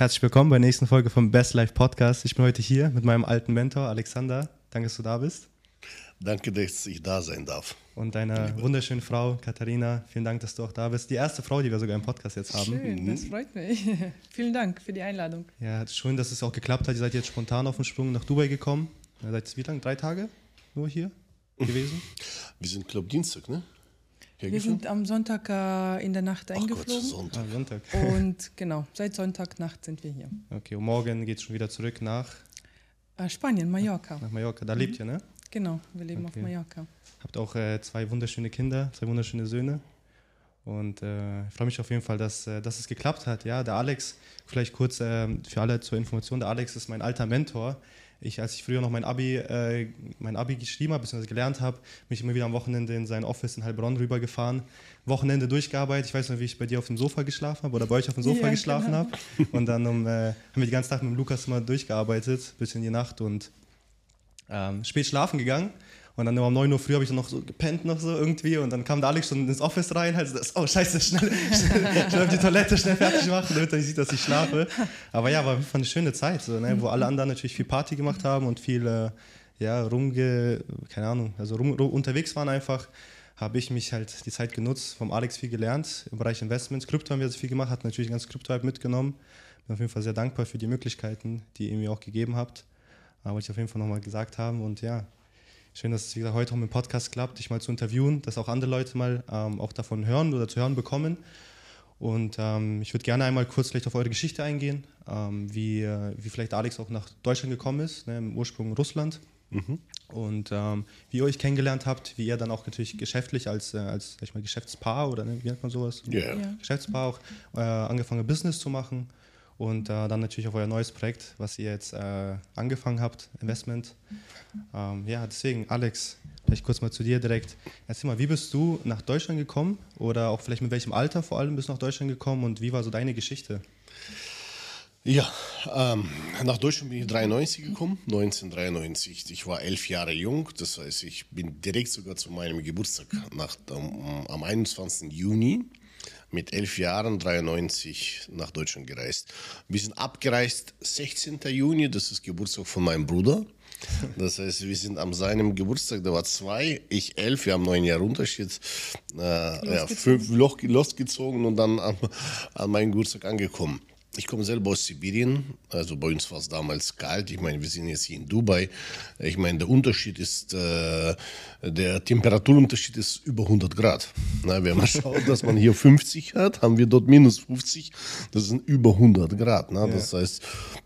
Herzlich willkommen bei der nächsten Folge vom Best Life Podcast. Ich bin heute hier mit meinem alten Mentor Alexander. Danke, dass du da bist. Danke, dass ich da sein darf. Und deiner Liebe. wunderschönen Frau Katharina, vielen Dank, dass du auch da bist. Die erste Frau, die wir sogar im Podcast jetzt haben. Schön, das freut mich. vielen Dank für die Einladung. Ja, schön, dass es auch geklappt hat. Ihr seid jetzt spontan auf den Sprung nach Dubai gekommen. Ihr seid wie lange? Drei Tage nur hier gewesen? Wir sind, glaube Dienstag, ne? Wir sind am Sonntag äh, in der Nacht eingeflogen. Gott, Sonntag. Ah, Sonntag. Und genau, seit Sonntagnacht sind wir hier. Okay, und morgen geht es schon wieder zurück nach äh, Spanien, Mallorca. Nach Mallorca, da mhm. lebt ihr, ne? Genau, wir leben okay. auf Mallorca. Habt auch äh, zwei wunderschöne Kinder, zwei wunderschöne Söhne. Und äh, ich freue mich auf jeden Fall, dass, äh, dass es geklappt hat. Ja, der Alex, vielleicht kurz äh, für alle zur Information, der Alex ist mein alter Mentor ich, als ich früher noch mein Abi, äh, mein Abi geschrieben habe, bzw. gelernt habe, bin ich immer wieder am Wochenende in sein Office in Heilbronn rübergefahren. Wochenende durchgearbeitet. Ich weiß noch, wie ich bei dir auf dem Sofa geschlafen habe oder bei euch auf dem Sofa ja, geschlafen genau. habe. Und dann um, äh, haben wir den ganzen Tag mit dem Lukas mal durchgearbeitet, bis in die Nacht und ähm, spät schlafen gegangen. Und dann um 9 Uhr früh habe ich dann noch so gepennt noch so irgendwie und dann kam der Alex schon ins Office rein, halt so, oh scheiße, schnell, schnell, schnell auf die Toilette, schnell fertig machen, damit er nicht sieht, dass ich schlafe. Aber ja, war eine schöne Zeit, so, ne, wo alle anderen natürlich viel Party gemacht haben und viel, äh, ja, rumge, keine Ahnung, also rum, rum, unterwegs waren einfach, habe ich mich halt die Zeit genutzt, vom Alex viel gelernt im Bereich Investments. Krypto haben wir viel gemacht, hat natürlich ganz Krypto-Hype mitgenommen. Bin auf jeden Fall sehr dankbar für die Möglichkeiten, die ihr mir auch gegeben habt. Aber wollte ich auf jeden Fall nochmal gesagt haben und ja, Schön, dass es wieder heute auch im Podcast klappt, dich mal zu interviewen, dass auch andere Leute mal ähm, auch davon hören oder zu hören bekommen. Und ähm, ich würde gerne einmal kurz vielleicht auf eure Geschichte eingehen, ähm, wie, äh, wie vielleicht Alex auch nach Deutschland gekommen ist, ne, im Ursprung Russland. Mhm. Und ähm, wie ihr euch kennengelernt habt, wie ihr dann auch natürlich geschäftlich als, äh, als sag ich mal, Geschäftspaar oder ne, wie nennt man sowas? Yeah. Ja. Geschäftspaar auch äh, angefangen Business zu machen und äh, dann natürlich auf euer neues Projekt, was ihr jetzt äh, angefangen habt, Investment. Ähm, ja, deswegen, Alex, vielleicht kurz mal zu dir direkt. Erzähl mal, wie bist du nach Deutschland gekommen oder auch vielleicht mit welchem Alter vor allem bist du nach Deutschland gekommen und wie war so deine Geschichte? Ja, ähm, nach Deutschland bin ich 93 gekommen, 1993. Ich war elf Jahre jung, das heißt, ich bin direkt sogar zu meinem Geburtstag nach, um, am 21. Juni mit elf Jahren 93 nach Deutschland gereist. Wir sind abgereist 16. Juni, das ist Geburtstag von meinem Bruder. Das heißt, wir sind an seinem Geburtstag, der war zwei, ich elf, wir haben neun Jahre Unterschied, äh, ja, fünf Loch losgezogen und dann an, an meinen Geburtstag angekommen. Ich komme selber aus Sibirien, also bei uns war es damals kalt. Ich meine, wir sind jetzt hier in Dubai. Ich meine, der Unterschied ist, äh, der Temperaturunterschied ist über 100 Grad. Na, wenn man schaut, dass man hier 50 hat, haben wir dort minus 50. Das sind über 100 Grad. Na? Das ja. heißt,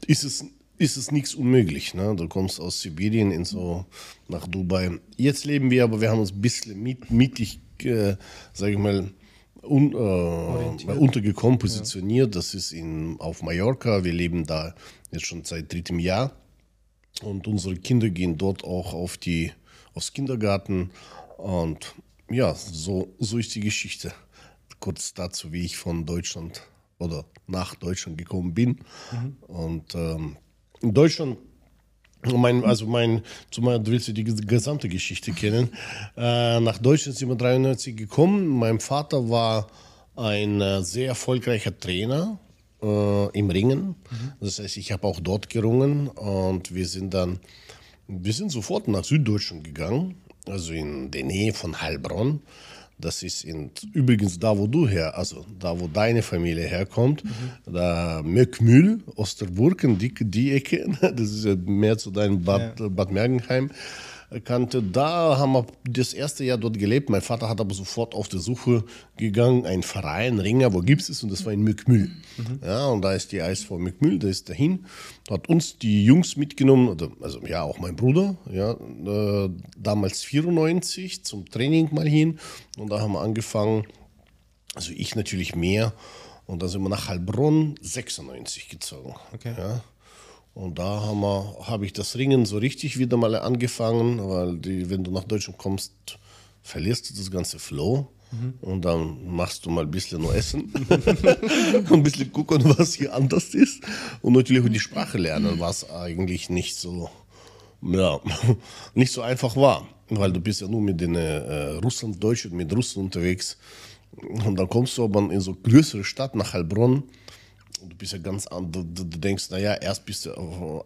ist es, ist es nichts unmöglich. Ne? Du kommst aus Sibirien in so nach Dubai. Jetzt leben wir, aber wir haben uns ein bisschen mit, mittig, äh, sage ich mal, un, äh, untergekommen, positioniert. Ja. Das ist in, auf Mallorca. Wir leben da jetzt schon seit drittem Jahr. Und unsere Kinder gehen dort auch auf die, aufs Kindergarten. Und ja, so, so ist die Geschichte. Kurz dazu, wie ich von Deutschland oder nach Deutschland gekommen bin. Mhm. Und ähm, in Deutschland mein, also mein, zumal du willst die gesamte Geschichte kennen. Äh, nach Deutschland sind wir 93 gekommen. Mein Vater war ein äh, sehr erfolgreicher Trainer äh, im Ringen. Mhm. Das heißt, ich habe auch dort gerungen und wir sind dann, wir sind sofort nach Süddeutschland gegangen, also in der Nähe von Heilbronn. Das ist in, übrigens da, wo du her, also da, wo deine Familie herkommt, mhm. da Möckmühl, Osterburgen, die, die Ecke, das ist ja mehr zu deinem Bad, ja. Bad Mergenheim kannte. Da haben wir das erste Jahr dort gelebt. Mein Vater hat aber sofort auf der Suche gegangen, ein Verein, Ringer, wo gibt es? Und das war in Mückmühl. Mhm. Ja, und da ist die Eisv Mückmühl, da ist dahin, hat uns die Jungs mitgenommen, also ja, auch mein Bruder, ja, äh, damals 94 zum Training mal hin. Und da haben wir angefangen, also ich natürlich mehr. Und dann sind wir nach Heilbronn 96 gezogen. Okay. Ja. Und da habe hab ich das Ringen so richtig wieder mal angefangen, weil die, wenn du nach Deutschland kommst, verlierst du das ganze Flow. Mhm. Und dann machst du mal ein bisschen nur Essen, ein bisschen gucken, was hier anders ist. Und natürlich auch die Sprache lernen, was eigentlich nicht so, ja, nicht so einfach war. Weil du bist ja nur mit den äh, Russen, Deutschen, mit Russen unterwegs. Und dann kommst du aber in so größere Stadt nach Heilbronn Und du bist ja ganz an, du, du denkst, naja, erst bist du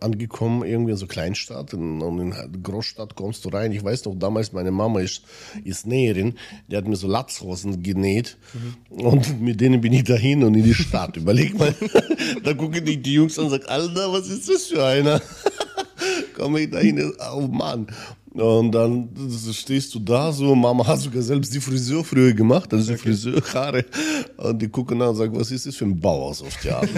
angekommen, irgendwie in so Kleinstadt, und in eine Großstadt kommst du rein. Ich weiß noch, damals, meine Mama ist, ist Näherin, die hat mir so Latzhosen genäht mhm. und mit denen bin ich dahin und in die Stadt. Überleg mal, da gucken die, die Jungs an und sagen, Alter, was ist das für einer? Komme ich dahin, oh Mann. Und dann stehst du da so, Mama hat sogar selbst die Friseur früher gemacht, also die okay. Friseurhaare. Und die gucken an und sagen, was ist das für ein Bauhaus auf der Art?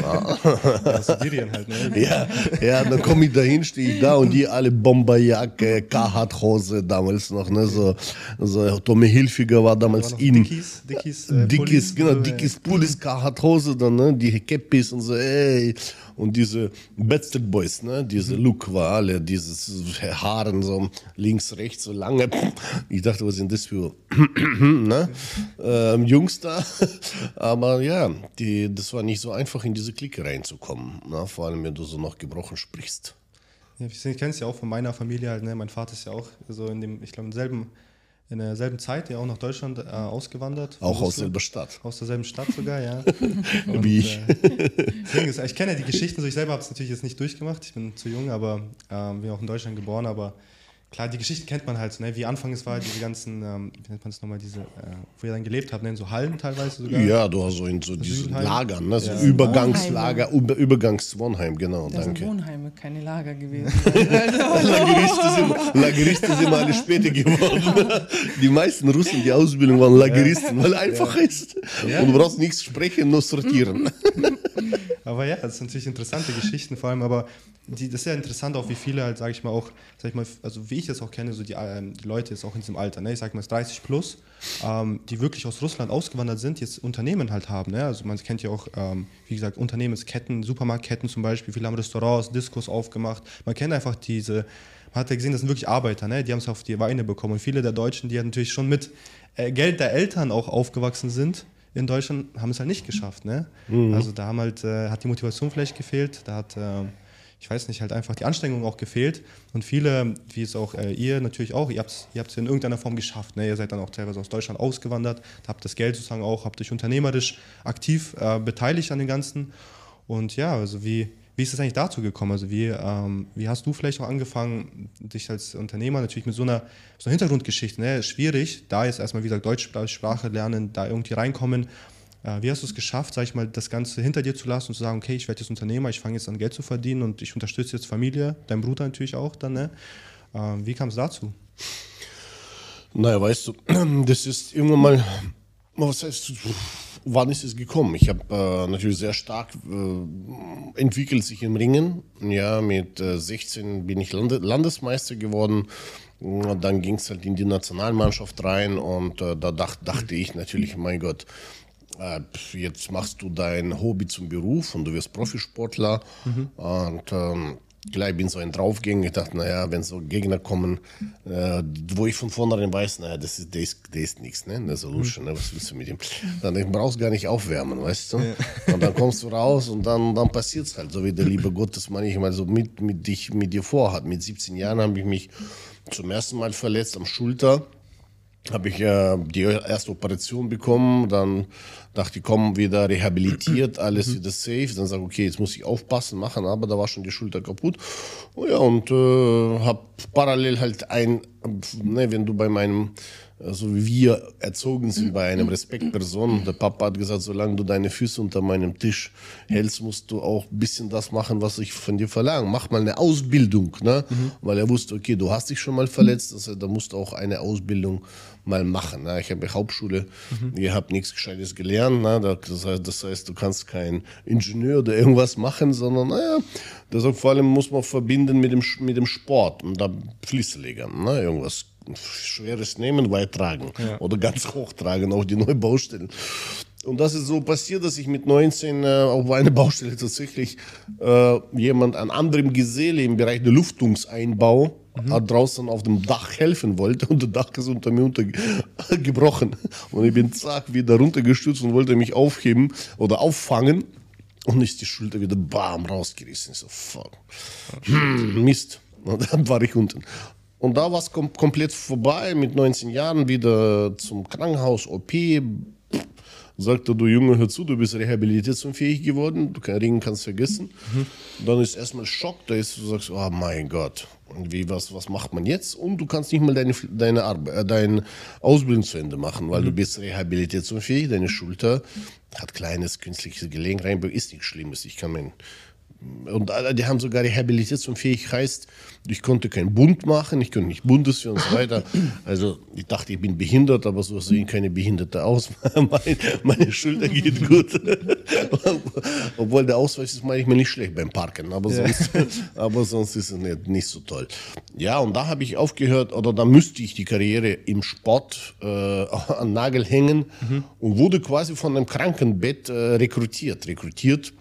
ja, Sibirien halt, ne? Ja, ja dann komme ich dahin, stehe ich da und die alle Bomberjacke, Carhartt-Hose damals noch, ne? So, so Tommy Hilfiger war damals war in. Dickies, Dickies, äh, Dickies, genau, Dickies Pullis, Carhartt-Hose, dann, ne? Die Cappies und so, ey. Und diese Backstreet Boys, ne? Diese. Look war alle, dieses Haaren so links, rechts, so lange. Ich dachte, was sind das für ne? ähm, Jungs da? Aber ja, die, das war nicht so einfach, in diese Clique reinzukommen. Ne? Vor allem, wenn du so noch gebrochen sprichst. Ja, ich kenne es ja auch von meiner Familie halt, ne? Mein Vater ist ja auch so in dem, ich glaube, im selben in derselben Zeit ja auch nach Deutschland äh, ausgewandert. Auch aus derselben Stadt. Aus derselben Stadt sogar, ja. Und, Wie ich. Äh, ist, ich kenne ja die Geschichten, so ich selber habe es natürlich jetzt nicht durchgemacht, ich bin zu jung, aber ähm, bin auch in Deutschland geboren, aber klar, die Geschichte kennt man halt, ne? wie Anfang es war, diese ganzen, ähm, wie nennt man es nochmal, diese, äh, wo ihr dann gelebt habt, ne? in so Hallen teilweise sogar. Ja, du hast so in so diesen Lagern, ne? so ja. Übergangslager, Über, Übergangswohnheim, genau, das danke. sind Wohnheime, keine Lager gewesen. Lageristen, sind, Lageristen sind alle später geworden. die meisten Russen, die Ausbildung waren Lageristen, weil einfach ja. ist. Ja. Und du brauchst nichts sprechen, nur sortieren. aber ja, das sind natürlich interessante Geschichten, vor allem, aber die, das ist ja interessant auch, wie viele halt, sage ich mal, auch, sag ich mal, also wie ich es auch kenne, so die, ähm, die Leute jetzt auch in diesem Alter, ne, ich sage mal 30 plus, ähm, die wirklich aus Russland ausgewandert sind, jetzt Unternehmen halt haben. Ne? Also man kennt ja auch, ähm, wie gesagt, Unternehmensketten, Supermarktketten zum Beispiel, viele haben Restaurants, Diskos aufgemacht. Man kennt einfach diese, man hat ja gesehen, das sind wirklich Arbeiter, ne? die haben es auf die Weine bekommen. Und viele der Deutschen, die ja natürlich schon mit äh, Geld der Eltern auch aufgewachsen sind, in Deutschland haben es halt nicht geschafft. Ne? Mhm. Also da haben halt, äh, hat die Motivation vielleicht gefehlt, da hat äh, ich weiß nicht, halt einfach die Anstrengung auch gefehlt. Und viele, wie es auch äh, ihr natürlich auch, ihr habt es ihr in irgendeiner Form geschafft. Ne? Ihr seid dann auch teilweise aus Deutschland ausgewandert, habt das Geld sozusagen auch, habt euch unternehmerisch aktiv äh, beteiligt an dem Ganzen. Und ja, also wie, wie ist es eigentlich dazu gekommen? Also wie, ähm, wie hast du vielleicht auch angefangen, dich als Unternehmer natürlich mit so einer, so einer Hintergrundgeschichte, ne? schwierig, da jetzt erstmal, wie gesagt, Deutschsprache lernen, da irgendwie reinkommen äh, wie hast du es geschafft, sag ich mal, das Ganze hinter dir zu lassen und zu sagen, okay, ich werde jetzt Unternehmer, ich fange jetzt an Geld zu verdienen und ich unterstütze jetzt Familie, dein Bruder natürlich auch dann, ne? Äh, wie kam es dazu? Naja, weißt du, das ist irgendwann mal, was heißt, wann ist es gekommen? Ich habe äh, natürlich sehr stark äh, entwickelt sich im Ringen. Ja, mit äh, 16 bin ich Lande Landesmeister geworden. Dann ging es halt in die Nationalmannschaft rein und äh, da dacht, dachte ich natürlich, mein Gott, äh, jetzt machst du dein Hobby zum Beruf und du wirst Profisportler. Mhm. Und ähm, gleich bin so ein Draufgänger. Ich dachte, naja, wenn so Gegner kommen, äh, wo ich von vornherein weiß, naja, das ist, der ist, der ist nichts, ne? Der ist so luschen, ne? Was willst du mit ihm? Dann brauchst du gar nicht aufwärmen, weißt du? Ja. Und dann kommst du raus und dann, dann passiert es halt, so wie der liebe Gott das manchmal so mit, mit, dich, mit dir vorhat. Mit 17 Jahren habe ich mich zum ersten Mal verletzt am Schulter habe ich äh, die erste Operation bekommen, dann dachte ich, komm, wieder rehabilitiert, alles mhm. wieder safe. Dann sage ich, okay, jetzt muss ich aufpassen, machen, aber da war schon die Schulter kaputt. Oh ja, und äh, habe parallel halt ein, ne, wenn du bei meinem so wie wir erzogen sind bei einem Respektperson. Der Papa hat gesagt, solange du deine Füße unter meinem Tisch hältst, musst du auch ein bisschen das machen, was ich von dir verlange. Mach mal eine Ausbildung, ne? Mhm. Weil er wusste, okay, du hast dich schon mal verletzt, also da musst du auch eine Ausbildung mal machen. Ne? Ich habe Hauptschule, mhm. ihr habt nichts Gescheites gelernt. Ne? Das, heißt, das heißt, du kannst kein Ingenieur oder irgendwas machen, sondern naja, das vor allem muss man verbinden mit dem, mit dem Sport und da Fließlegern, ne? irgendwas Schweres nehmen, weit tragen ja. oder ganz hoch tragen, auch die neue Baustellen. Und das ist so passiert, dass ich mit 19 äh, auf einer Baustelle tatsächlich äh, jemand an anderem Geselle im Bereich der Lüftungseinbau mhm. draußen auf dem Dach helfen wollte und das Dach ist unter mir untergebrochen. Und ich bin zack wieder runtergestürzt und wollte mich aufheben oder auffangen. Und ist die Schulter wieder bam rausgerissen. Ich so, fuck. Hm, Mist. Und dann war ich unten. Und da war es kom komplett vorbei mit 19 Jahren wieder zum Krankenhaus, OP, sagt er, du Junge, hör zu, du bist rehabilitationfähig geworden, du kann, Ringen kannst vergessen. Mhm. Dann ist erstmal Schock, da ist, du sagst, oh mein Gott, wie, was, was macht man jetzt? Und du kannst nicht mal deine, deine, Arbeit, äh, deine Ausbildung zu Ende machen, weil mhm. du bist rehabilitationfähig, deine Schulter hat kleines künstliches Gelenk reinbeugt, ist nichts Schlimmes. Ich kann mein und die haben sogar rehabilitationfähig heißt, ich konnte keinen Bund machen, ich konnte nicht Bundeswehr und so weiter. Also ich dachte, ich bin behindert, aber so sehen keine Behinderte aus. meine, meine Schulter geht gut. Obwohl der Ausweis ist manchmal nicht schlecht beim Parken, aber sonst, ja. aber sonst ist es nicht, nicht so toll. Ja, und da habe ich aufgehört, oder da müsste ich die Karriere im Sport äh, an Nagel hängen mhm. und wurde quasi von einem Krankenbett äh, rekrutiert. Rekrutiert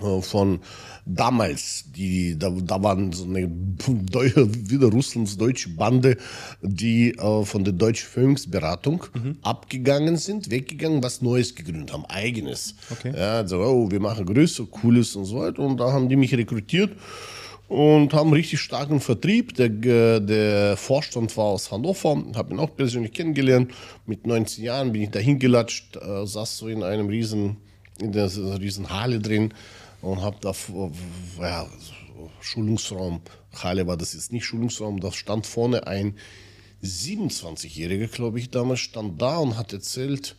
von damals, die, da, da waren so eine wieder Russlands deutsche Bande, die äh, von der Deutschen Führungsberatung mhm. abgegangen sind, weggegangen, was Neues gegründet haben, eigenes. Okay. Ja, also, oh, wir machen größer, cooles und so weiter. Und da haben die mich rekrutiert und haben richtig starken Vertrieb. Der, der Vorstand war aus Hannover, habe ihn auch persönlich kennengelernt. Mit 19 Jahren bin ich da hingelatscht, äh, saß so in einem riesen, in der riesen Halle drin und habe da ja, Schulungsraum, Halle war das jetzt nicht Schulungsraum, da stand vorne ein 27-Jähriger, glaube ich, damals stand da und hat erzählt,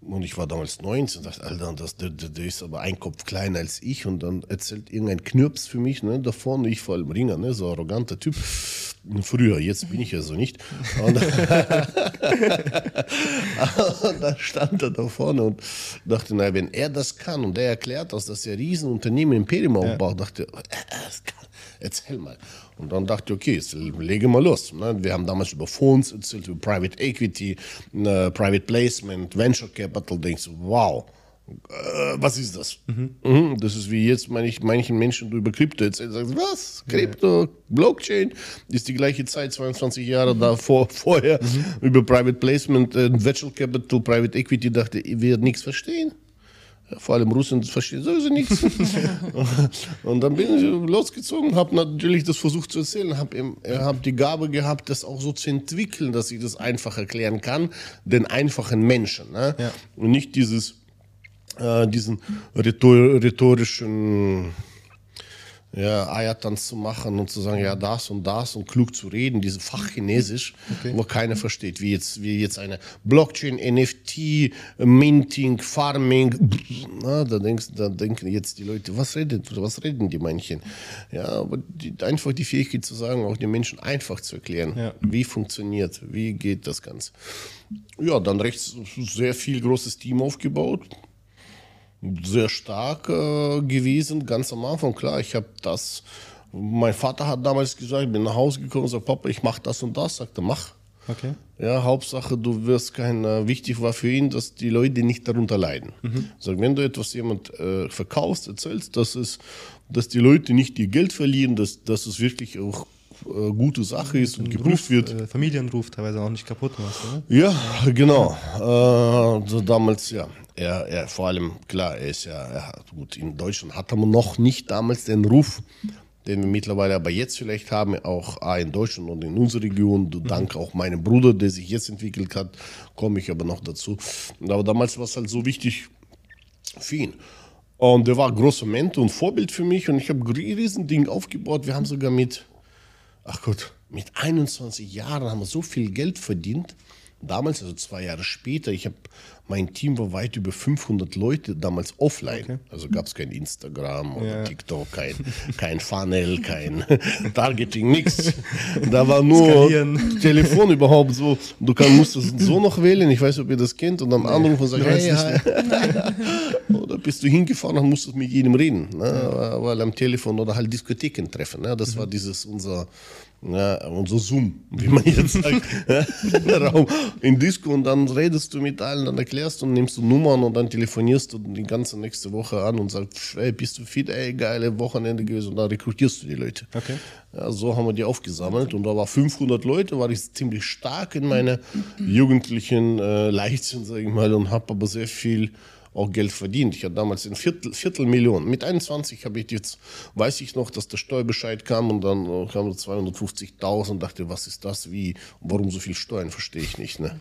und ich war damals 19 und dachte, Alter, das, der, der, ist aber ein Kopf kleiner als ich und dann erzählt irgendein Knirps für mich, ne, da vorne, ich vor allem Ringer, ne, so arroganter Typ. Früher, jetzt bin ich ja so nicht. Und, und da stand er da vorne und dachte, na, wenn er das kann und er erklärt das, dass er Riesenunternehmen Imperium aufbaut, ja. dachte, erzähl mal. Und dann dachte ich, okay, jetzt lege mal los. Ne? Wir haben damals über Fonds erzählt, über Private Equity, ne, Private Placement, Venture Capital. Denkst du, wow, äh, was ist das? Mhm. Mhm, das ist wie jetzt manch, manchen Menschen über Krypto erzählen. Sagst, was? Krypto. Blockchain? Ist die gleiche Zeit, 22 Jahre davor, vorher, mhm. über Private Placement, äh, Venture Capital, Private Equity, dachte ich, wird nichts verstehen. Vor allem Russen verstehen sowieso nichts. und dann bin ich losgezogen, habe natürlich das versucht zu erzählen, habe hab die Gabe gehabt, das auch so zu entwickeln, dass ich das einfach erklären kann, den einfachen Menschen. Ne? Ja. Und nicht dieses, äh, diesen rhetorischen ja, Eiertanz zu machen und zu sagen, ja, das und das und klug zu reden, diese Fachchinesisch, okay. wo keiner versteht, wie jetzt, wie jetzt eine Blockchain, NFT, Minting, Farming, na, da, denkst, da denken jetzt die Leute, was reden, was reden die manchen? Ja, aber die, einfach die Fähigkeit zu sagen, auch den Menschen einfach zu erklären, ja. wie funktioniert, wie geht das Ganze. Ja, dann rechts sehr viel großes Team aufgebaut, sehr stark äh, gewesen, ganz am Anfang. Klar, ich habe das, mein Vater hat damals gesagt, ich bin nach Hause gekommen und sagt, Papa, ich mache das und das. Sagte, mach. Okay. Ja, Hauptsache, du wirst kein, äh, wichtig war für ihn, dass die Leute nicht darunter leiden. Mhm. Sag, wenn du etwas jemand äh, verkaufst, erzählst, dass es, dass die Leute nicht ihr Geld verlieren, dass, dass es wirklich auch äh, gute Sache ist und geprüft wird. Äh, Familienruf teilweise auch nicht kaputt machst, oder? Ja, genau. Äh, so damals, ja. Er, er, vor allem, klar, er ist ja, er gut, in Deutschland hat er noch nicht damals den Ruf, den wir mittlerweile aber jetzt vielleicht haben, auch in Deutschland und in unserer Region, mhm. dank auch meinem Bruder, der sich jetzt entwickelt hat, komme ich aber noch dazu. Aber damals war es halt so wichtig für ihn. Und der war großer Mentor und Vorbild für mich und ich habe ein Riesending aufgebaut. Wir haben sogar mit, ach Gott, mit 21 Jahren haben wir so viel Geld verdient. Damals, also zwei Jahre später, ich habe mein Team war weit über 500 Leute damals offline. Okay. Also gab es kein Instagram oder ja. TikTok, kein, kein Funnel, kein Targeting, nichts. Da war nur Skalieren. Telefon überhaupt so. Du kann, musst es so noch wählen, ich weiß ob ihr das kennt, und dann nee, anrufen und sagen, hey, hi. oder bist du hingefahren und musstest mit jedem reden. Ne? Ja. Weil am Telefon oder halt Diskotheken treffen. Ne? Das mhm. war dieses unser ja, unser Zoom, wie man jetzt sagt, Raum in Disco und dann redest du mit allen, dann erklärst du und nimmst du Nummern und dann telefonierst du die ganze nächste Woche an und sagst, ey, bist du fit, ey, geile Wochenende gewesen und dann rekrutierst du die Leute. Okay. Ja, so haben wir die aufgesammelt und da war 500 Leute, war ich ziemlich stark in meiner jugendlichen äh, Leichtsinn, sage ich mal, und habe aber sehr viel auch Geld verdient. Ich hatte damals ein Viertel, Viertelmillion. Mit 21 habe ich jetzt, weiß ich noch, dass der Steuerbescheid kam und dann äh, kam 250.000 und dachte, was ist das, wie, warum so viel Steuern, verstehe ich nicht. Ne?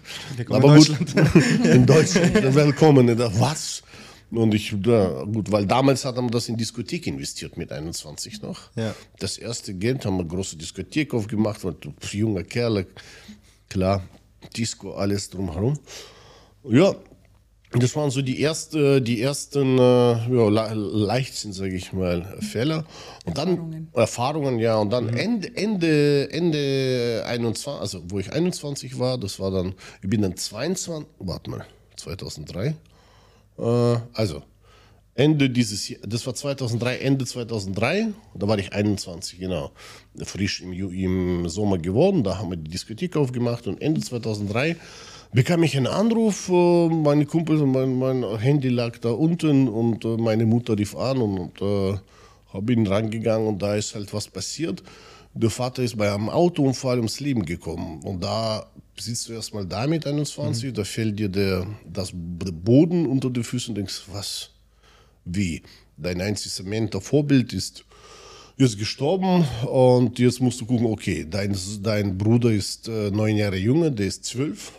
Aber in gut, Deutschland. in Deutschland, willkommen. Dachte, was? Und ich, ja, gut, weil damals hat man das in Diskothek investiert mit 21 noch. Ja. Das erste Geld haben wir große Diskothek aufgemacht, weil junger Kerl, klar, Disco, alles drumherum. Ja, das waren so die, erste, die ersten äh, ja, Le Leichtsinn, sage ich mal, Fälle. Und dann Erfahrungen. Erfahrungen, ja. Und dann Ende, Ende, Ende 21, also wo ich 21 war, das war dann, ich bin dann 22, warte mal, 2003. Äh, also, Ende dieses Jahr, das war 2003, Ende 2003, da war ich 21, genau, frisch im, im Sommer geworden, da haben wir die Diskothek aufgemacht und Ende 2003 bekam ich einen Anruf, äh, meine Kumpel, mein, mein Handy lag da unten und äh, meine Mutter rief an und, und äh, ihn rangegangen und da ist halt was passiert. Der Vater ist bei einem Autounfall ums Leben gekommen und da sitzt du erstmal da mit 21, da fällt dir der, das der Boden unter die Füße und denkst, was, wie? Dein einziges Mentor Vorbild ist ist gestorben und jetzt musst du gucken, okay, dein, dein Bruder ist äh, neun Jahre jünger, der ist zwölf.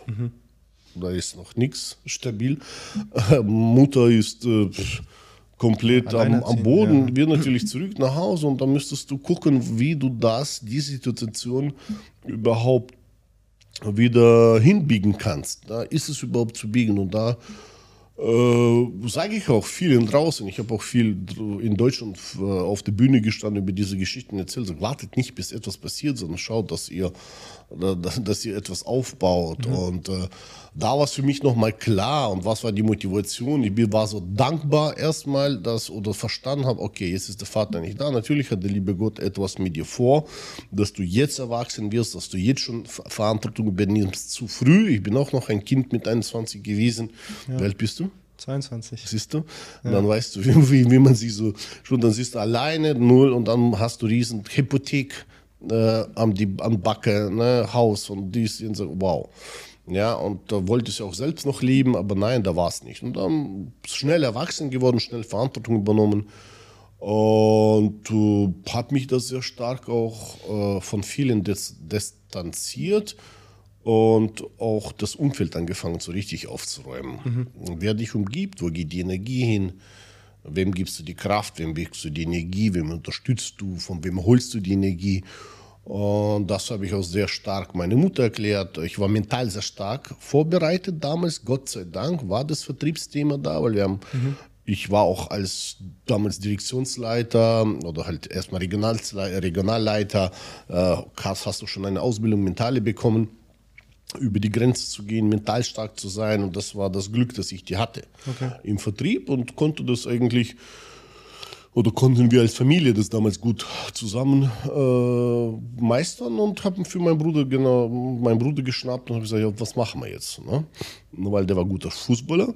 Da ist noch nichts stabil. Äh, Mutter ist äh, komplett am, am Boden. Wir natürlich zurück nach Hause und dann müsstest du gucken, wie du das, die Situation überhaupt wieder hinbiegen kannst. Da ist es überhaupt zu biegen und da äh, sage ich auch vielen draußen. Ich habe auch viel in Deutschland äh, auf der Bühne gestanden, über diese Geschichten erzählt. Sag, wartet nicht, bis etwas passiert, sondern schaut, dass ihr, da- da- dass ihr etwas aufbaut. Und äh, da war es für mich nochmal klar. Und was war die Motivation? Ich war so dankbar erstmal, dass oder verstanden habe, okay, jetzt ist der Vater nicht da. Natürlich hat der liebe Gott etwas mit dir vor, dass du jetzt erwachsen wirst, dass du jetzt schon Ver- Verantwortung übernimmst. Zu früh. Ich bin auch noch ein Kind mit 21 gewesen. Wie alt bist du? 22. Siehst du? Und dann weißt du, wie, wie, man sie so schon, dann siehst du alleine null und dann hast du riesen Hypothek äh, am, die, am Backe, ne, Haus und dies und so, wow. Ja, und da wollte ich auch selbst noch leben, aber nein, da war es nicht. Und dann schnell erwachsen geworden, schnell Verantwortung übernommen und äh, hat mich das sehr stark auch äh, von vielen dis distanziert und auch das Umfeld angefangen so richtig aufzuräumen. Und Wer dich umgibt, wo geht die Energie hin? Wem gibst du die Kraft, wem gibst du die Energie, wem unterstützt du, von wem holst du die Energie? Und das habe ich auch sehr stark meine Mutter erklärt. Ich war mental sehr stark vorbereitet damals. Gott sei Dank war das Vertriebsthema da, weil wir haben, ich war auch als damals Direktionsleiter oder halt erstmal Regionalleiter, äh, hast du schon eine Ausbildung Mentale bekommen über die Grenze zu gehen, mental stark zu sein. Und das war das Glück, das ich die hatte im Vertrieb und konnte das eigentlich, oder konnten wir als Familie das damals gut zusammen äh, meistern und haben für meinen Bruder genau meinen Bruder geschnappt und habe gesagt, ja, was machen wir jetzt? Ne? Weil der war guter Fußballer.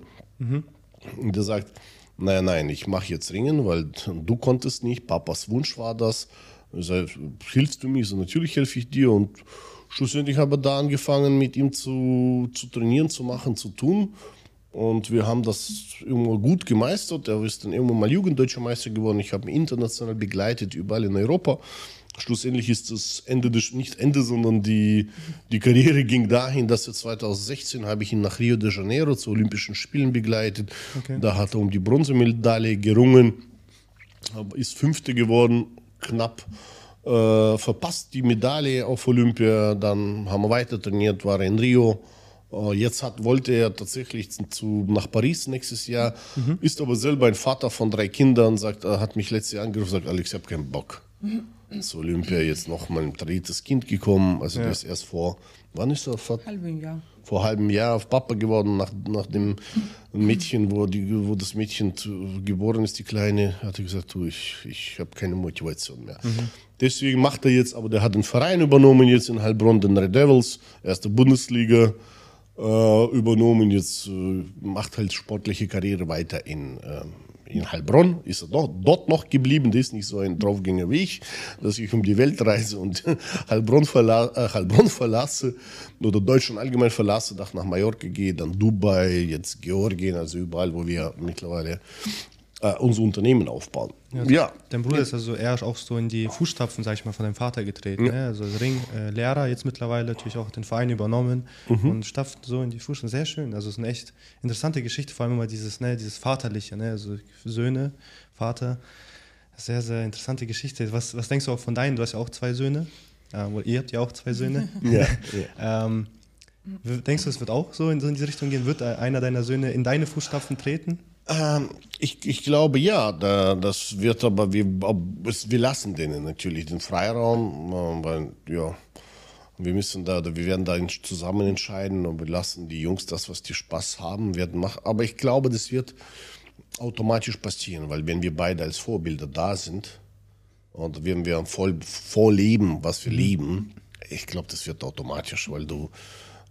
Und der sagt, naja, nein, ich mache jetzt Ringen, weil du konntest nicht, Papas Wunsch war das. Ich sage, hilfst du mir? So, natürlich helfe ich dir. Und schlussendlich habe ich da angefangen, mit ihm zu, zu trainieren, zu machen, zu tun. Und wir haben das irgendwo gut gemeistert. Er ist dann irgendwann mal Jugenddeutscher Meister geworden. Ich habe ihn international begleitet, überall in Europa. Schlussendlich ist das Ende des, nicht Ende, sondern die, die Karriere ging dahin, dass er 2016 habe ich ihn nach Rio de Janeiro zu Olympischen Spielen begleitet. Da hat er um die Bronzemedaille gerungen, ist Fünfte geworden, knapp äh, verpasst die Medaille auf Olympia. Dann haben wir weiter trainiert, war in Rio. Äh, Jetzt hat, wollte er tatsächlich zu, nach Paris nächstes Jahr, ist aber selber ein Vater von drei Kindern, sagt, er hat mich letztes Jahr angerufen, sagt, Alex, ich habe keinen Bock. Zu Olympia jetzt noch mal ein drittes Kind gekommen, also der ist erst vor, wann ist er? Vor, Halben Jahr. Vor halbem Jahr auf Papa geworden, nach, nach dem Mädchen, wo, die, wo das Mädchen zu, geboren ist, die Kleine, hat er gesagt, du, ich, ich habe keine Motivation mehr. Deswegen macht er jetzt, aber der hat den Verein übernommen, jetzt in Heilbronn, den Red Devils, erste Bundesliga äh, übernommen, jetzt äh, macht halt sportliche Karriere weiter in, äh, in Heilbronn ist er doch, dort noch geblieben. Das ist nicht so ein Draufgänger wie ich, dass ich um die Welt reise und Heilbronn, verla äh, Heilbronn verlasse oder Deutschland allgemein verlasse, nach Mallorca gehe, dann Dubai, jetzt Georgien, also überall, wo wir mittlerweile äh, unser Unternehmen aufbauen. Ja, ja. Dein Bruder ist also eher auch so in die Fußstapfen, sag ich mal, von deinem Vater getreten. Ja. Ne? Also Ring, äh, Lehrer, jetzt mittlerweile natürlich auch den Verein übernommen mhm. und stapft so in die Fußstapfen. Sehr schön. Also es ist eine echt interessante Geschichte, vor allem immer dieses, ne, dieses Vaterliche, ne? also Söhne, Vater. Sehr, sehr interessante Geschichte. Was, was denkst du auch von deinen? Du hast ja auch zwei Söhne. Äh, ihr habt ja auch zwei Söhne. ja. ja. ähm, denkst du, es wird auch so in, so in die Richtung gehen? Wird einer deiner Söhne in deine Fußstapfen treten? Ähm, ich, ich glaube ja, da, das wird aber, wir, wir lassen denen natürlich den Freiraum, äh, weil ja, wir müssen da, wir werden da zusammen entscheiden und wir lassen die Jungs das, was die Spaß haben, werden machen. Aber ich glaube, das wird automatisch passieren, weil wenn wir beide als Vorbilder da sind und wenn wir voll vorleben, was wir mhm. lieben, ich glaube, das wird automatisch, weil du,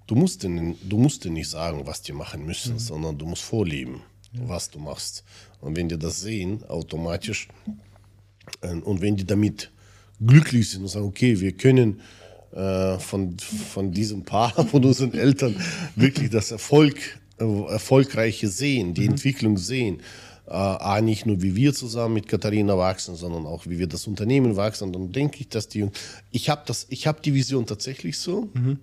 du musst denen, du musst denen nicht sagen, was die machen müssen, mhm. sondern du musst vorleben was du machst. Und wenn die das sehen, automatisch, äh, und wenn die damit glücklich sind und sagen, okay, wir können äh, von, von diesem Paar, von unseren Eltern, wirklich das Erfolg, äh, Erfolgreiche sehen, die mhm. Entwicklung sehen, äh, nicht nur wie wir zusammen mit Katharina wachsen, sondern auch wie wir das Unternehmen wachsen, dann denke ich, dass die, ich habe das, ich habe die Vision tatsächlich so. Mhm.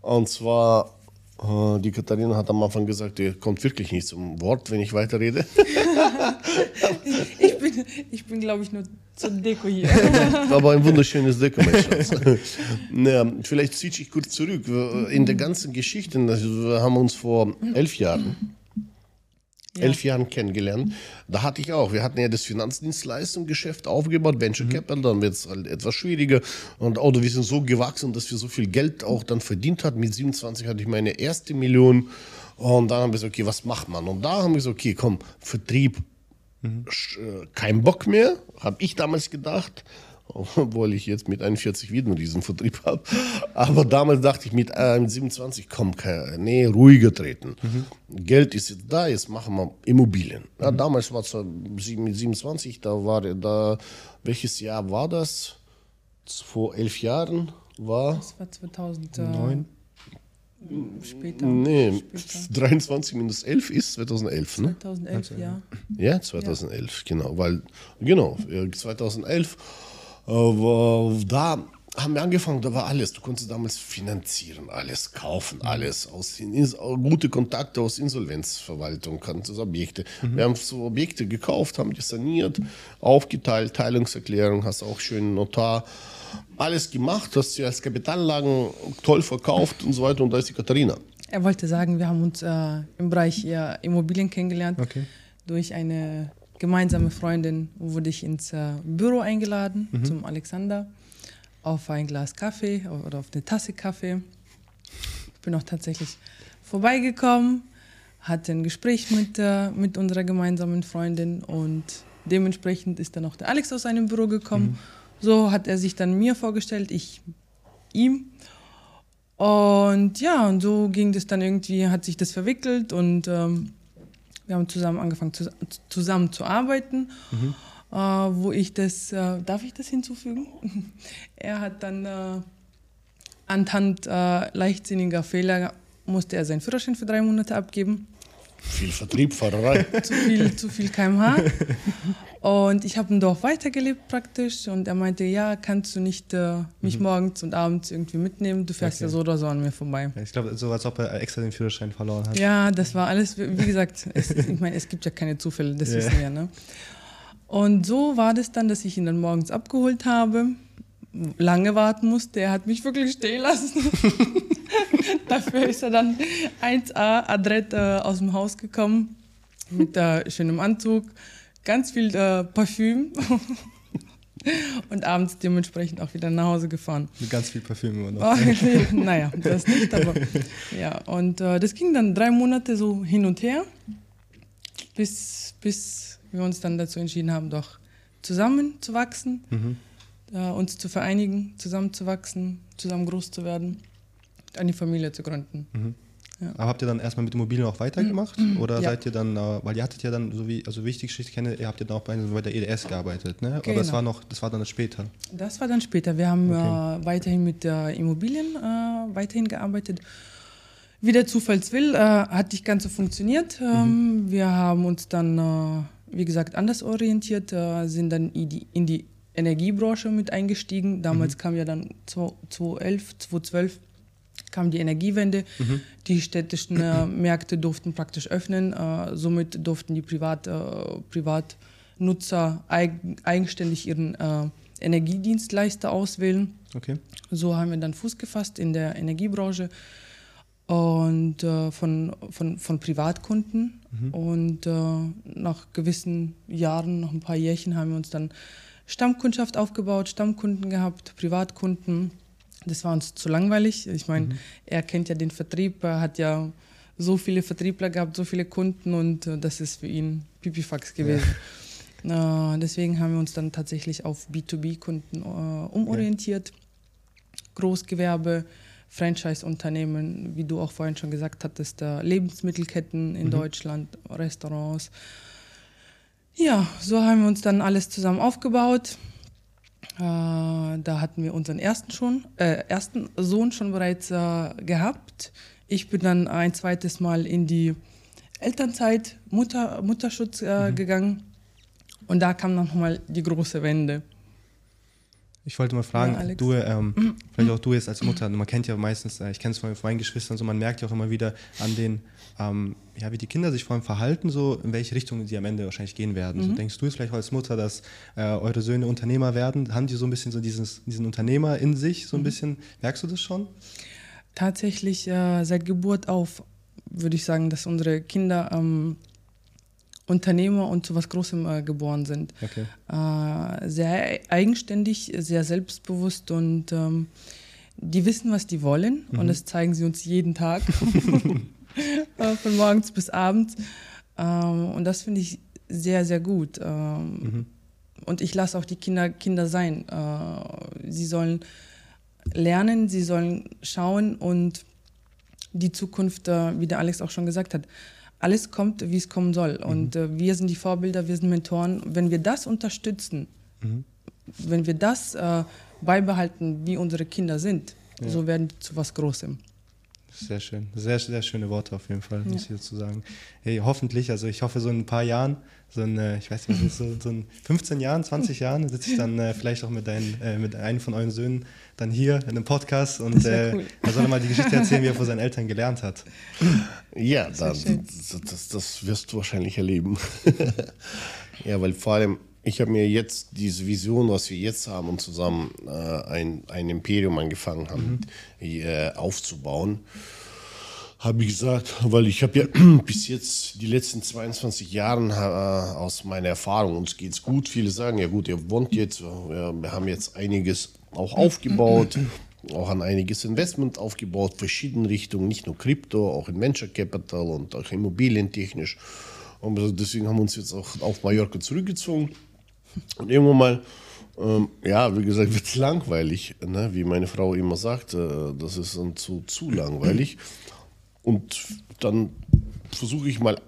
Und zwar die Katharina hat am Anfang gesagt, ihr kommt wirklich nicht zum Wort, wenn ich weiterrede. ich bin, ich bin glaube ich, nur zur Deko hier. Aber ein wunderschönes Deko, mein Schatz. naja, vielleicht switche ich kurz zurück. In der ganzen Geschichte, also wir haben uns vor elf Jahren ja. elf Jahren kennengelernt. Da hatte ich auch, wir hatten ja das Finanzdienstleistungsgeschäft aufgebaut, Venture mhm. Capital, dann wird es halt etwas schwieriger. Und auch, wir sind so gewachsen, dass wir so viel Geld auch dann verdient hatten. Mit 27 hatte ich meine erste Million. Und dann haben wir gesagt, okay, was macht man? Und da haben wir gesagt, okay, komm, Vertrieb, mhm. kein Bock mehr, habe ich damals gedacht obwohl ich jetzt mit 41 wieder diesen Vertrieb habe. Aber damals dachte ich mit, äh, mit 27, komm, nee, ruhiger treten. Mhm. Geld ist jetzt da, jetzt machen wir Immobilien. Ja, mhm. Damals war es mit 27, da war da, welches Jahr war das? Vor elf Jahren war. Das war 2009. Später. Nee, später. 23 minus 11 ist 2011, ne? 2011, ja. Ja, 2011, ja. genau. Weil, genau, 2011 äh, da haben wir angefangen, da war alles. Du konntest damals finanzieren, alles kaufen, alles aus gute Kontakte aus Insolvenzverwaltung, kannst Objekte. Mhm. Wir haben so Objekte gekauft, haben die saniert, aufgeteilt, Teilungserklärung, hast auch schön Notar, alles gemacht, hast sie als Kapitalanlagen toll verkauft und so weiter. Und da ist die Katharina. Er wollte sagen, wir haben uns äh, im Bereich ja, Immobilien kennengelernt okay. durch eine gemeinsame Freundin wurde ich ins äh, Büro eingeladen mhm. zum Alexander auf ein Glas Kaffee oder auf eine Tasse Kaffee. Ich bin auch tatsächlich vorbeigekommen, hatte ein Gespräch mit, äh, mit unserer gemeinsamen Freundin und dementsprechend ist dann auch der Alex aus seinem Büro gekommen. Mhm. So hat er sich dann mir vorgestellt, ich ihm. Und ja, und so ging das dann irgendwie, hat sich das verwickelt und ähm, wir haben zusammen angefangen, zu, zusammen zu arbeiten. Mhm. Äh, wo ich das, äh, darf ich das hinzufügen? er hat dann äh, anhand äh, leichtsinniger Fehler, musste er seinen Führerschein für drei Monate abgeben. Viel Vertrieb, Fahrerei. zu, viel, zu viel kmh. Und ich habe im Dorf weitergelebt praktisch und er meinte, ja, kannst du nicht äh, mich mhm. morgens und abends irgendwie mitnehmen, du fährst okay. ja so oder so an mir vorbei. Ich glaube, so als ob er extra den Führerschein verloren hat. Ja, das war alles, wie gesagt, es, ich meine, es gibt ja keine Zufälle, das yeah. wissen wir. Ne? Und so war das dann, dass ich ihn dann morgens abgeholt habe, lange warten musste, er hat mich wirklich stehen lassen. Dafür ist er dann 1A adrett äh, aus dem Haus gekommen mit äh, schönem Anzug ganz viel äh, Parfüm. und abends dementsprechend auch wieder nach Hause gefahren. Mit ganz viel Parfüm immer noch. Naja, das nicht, aber ja. Und äh, das ging dann drei Monate so hin und her, bis, bis wir uns dann dazu entschieden haben, doch zusammen zu wachsen, mhm. äh, uns zu vereinigen, zusammen zu wachsen, zusammen groß zu werden, eine Familie zu gründen. Mhm. Ja. Aber habt ihr dann erstmal mit Immobilien auch weitergemacht? Mhm. Oder ja. seid ihr dann, äh, weil ihr hattet ja dann, so wie, also wie ich die Geschichte kenne, ihr habt ja dann auch bei, bei der EDS gearbeitet, ne? Genau. Aber das genau. war noch, das war dann später. Das war dann später. Wir haben okay. äh, weiterhin mit äh, Immobilien äh, weiterhin gearbeitet. Wie der Zufall will, äh, hat nicht ganz so funktioniert. Ähm, mhm. Wir haben uns dann, äh, wie gesagt, anders orientiert, sind dann in die, in die Energiebranche mit eingestiegen. Damals mhm. kam ja dann 2011, 2012 kam die Energiewende. Mhm. Die städtischen äh, Märkte durften praktisch öffnen. Äh, somit durften die Privat, äh, Privatnutzer eig eigenständig ihren äh, Energiedienstleister auswählen. Okay. So haben wir dann Fuß gefasst in der Energiebranche und äh, von, von, von Privatkunden. Mhm. Und äh, nach gewissen Jahren, nach ein paar Jährchen, haben wir uns dann Stammkundschaft aufgebaut, Stammkunden gehabt, Privatkunden. Das war uns zu langweilig. Ich meine, mhm. er kennt ja den Vertrieb, er hat ja so viele Vertriebler gehabt, so viele Kunden und äh, das ist für ihn Pipifax gewesen. Ja. Äh, deswegen haben wir uns dann tatsächlich auf B2B-Kunden äh, umorientiert. Ja. Großgewerbe, Franchise-Unternehmen, wie du auch vorhin schon gesagt hattest, Lebensmittelketten in mhm. Deutschland, Restaurants. Ja, so haben wir uns dann alles zusammen aufgebaut. Äh, da hatten wir unseren ersten, schon, äh, ersten Sohn schon bereits äh, gehabt. Ich bin dann ein zweites Mal in die Elternzeit, Mutter, Mutterschutz äh, mhm. gegangen. Und da kam nochmal die große Wende. Ich wollte mal fragen, ja, du, ähm, mhm. vielleicht auch du jetzt als Mutter, man kennt ja meistens, äh, ich kenne es von meinen Geschwistern, so man merkt ja auch immer wieder an den, ähm, ja, wie die Kinder sich vor allem verhalten, so in welche Richtung sie am Ende wahrscheinlich gehen werden. Mhm. So denkst du jetzt vielleicht als Mutter, dass äh, eure Söhne Unternehmer werden? Haben die so ein bisschen so dieses, diesen Unternehmer in sich, so ein mhm. bisschen, merkst du das schon? Tatsächlich äh, seit Geburt auf würde ich sagen, dass unsere Kinder ähm, Unternehmer und zu was Großem äh, geboren sind. Okay. Äh, sehr eigenständig, sehr selbstbewusst und ähm, die wissen, was die wollen mhm. und das zeigen sie uns jeden Tag, äh, von morgens bis abends. Ähm, und das finde ich sehr, sehr gut. Ähm, mhm. Und ich lasse auch die Kinder Kinder sein. Äh, sie sollen lernen, sie sollen schauen und die Zukunft, äh, wie der Alex auch schon gesagt hat, alles kommt, wie es kommen soll. Mhm. Und äh, wir sind die Vorbilder, wir sind Mentoren. Wenn wir das unterstützen, mhm. wenn wir das äh, beibehalten, wie unsere Kinder sind, ja. so werden die zu was Großem. Sehr schön. Sehr, sehr schöne Worte auf jeden Fall, muss ja. ich dazu sagen. Hey, hoffentlich, also ich hoffe, so in ein paar Jahren, so in, äh, ich weiß nicht, so, so in 15 Jahren, 20 Jahren, sitze ich dann äh, vielleicht auch mit, deinen, äh, mit einem von euren Söhnen dann hier in einem Podcast und äh, cool. er soll mal die Geschichte erzählen, wie er von seinen Eltern gelernt hat. Ja, das, das, das, das wirst du wahrscheinlich erleben. ja, weil vor allem ich habe mir jetzt diese Vision, was wir jetzt haben und zusammen äh, ein, ein Imperium angefangen haben mhm. äh, aufzubauen, habe ich gesagt, weil ich habe ja bis jetzt die letzten 22 Jahre äh, aus meiner Erfahrung, uns geht es gut, viele sagen, ja gut, ihr wohnt jetzt, wir haben jetzt einiges auch aufgebaut, auch an einiges Investment aufgebaut, verschiedene Richtungen, nicht nur Krypto, auch in Venture Capital und auch immobilientechnisch. Und deswegen haben wir uns jetzt auch auf Mallorca zurückgezogen und irgendwann mal, ähm, ja, wie gesagt, wird es langweilig, ne? wie meine Frau immer sagt, äh, das ist dann zu, zu langweilig. Und dann versuche ich mal äh,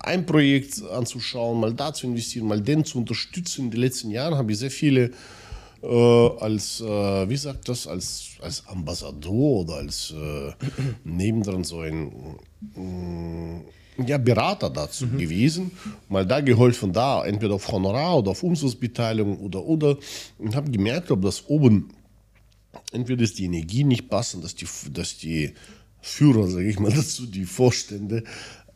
ein Projekt anzuschauen, mal da zu investieren, mal den zu unterstützen. In den letzten Jahren habe ich sehr viele äh, als, äh, wie sagt das, als, als Ambassador oder als äh, nebendran so ein mm, ja, Berater dazu mhm. gewesen, mal da geholfen, da entweder auf Honorar oder auf Umsatzbeteiligung oder oder und habe gemerkt, ob das oben entweder ist die Energie nicht passen, dass die, dass die Führer, sage ich mal dazu, die Vorstände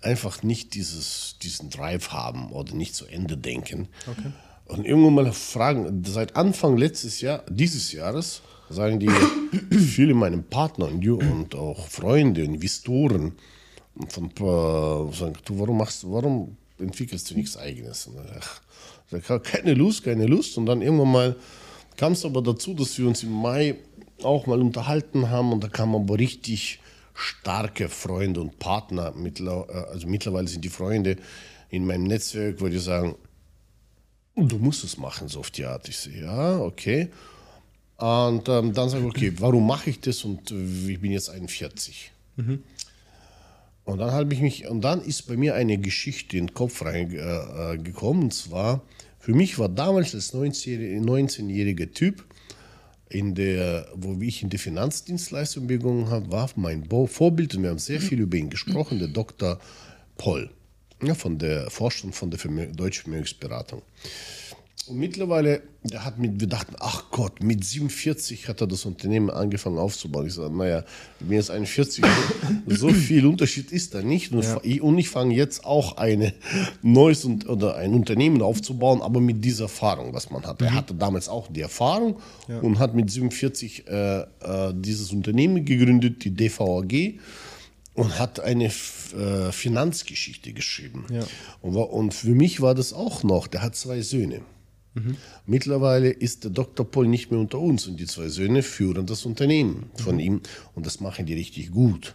einfach nicht dieses, diesen Drive haben oder nicht zu Ende denken. Okay. Und irgendwann mal fragen, seit Anfang letztes Jahr, dieses Jahres, sagen die viele meiner Partner und auch Freunde, Investoren, von, äh, sagen, du, warum machst warum entwickelst du nichts Eigenes? Und ach, keine Lust, keine Lust. Und dann irgendwann mal kam es aber dazu, dass wir uns im Mai auch mal unterhalten haben und da kamen aber richtig starke Freunde und Partner. Äh, also mittlerweile sind die Freunde in meinem Netzwerk, wo die sagen, du musst es machen, so auf die Art. Ich sehe, ja, okay. Und ähm, dann sage ich, okay, warum mache ich das? Und äh, ich bin jetzt 41. Mhm. Und dann habe ich mich, und dann ist bei mir eine Geschichte in den Kopf reingekommen. Äh, und zwar, für mich war damals als 19-jähriger Typ, in der, wo ich in die Finanzdienstleistung begonnen habe, war mein Vorbild, und wir haben sehr viel über ihn gesprochen, der Dr. Poll ja, von der Forschung von der Deutschen Vermögensberatung. Und mittlerweile, der hat mit, wir dachten, ach Gott, mit 47 hat er das Unternehmen angefangen aufzubauen. Ich sage, naja, mir ist 41, so viel Unterschied ist da nicht. Und, ja. und ich fange jetzt auch ein neues oder ein Unternehmen aufzubauen, aber mit dieser Erfahrung, was man hat. Mhm. Er hatte damals auch die Erfahrung ja. und hat mit 47 äh, äh, dieses Unternehmen gegründet, die DVAG und hat eine äh, Finanzgeschichte geschrieben. Ja. Und, und, für mich war das auch noch, der hat zwei Söhne. Mhm. Mittlerweile ist der Dr. Paul nicht mehr unter uns und die zwei Söhne führen das Unternehmen von mhm. ihm und das machen die richtig gut.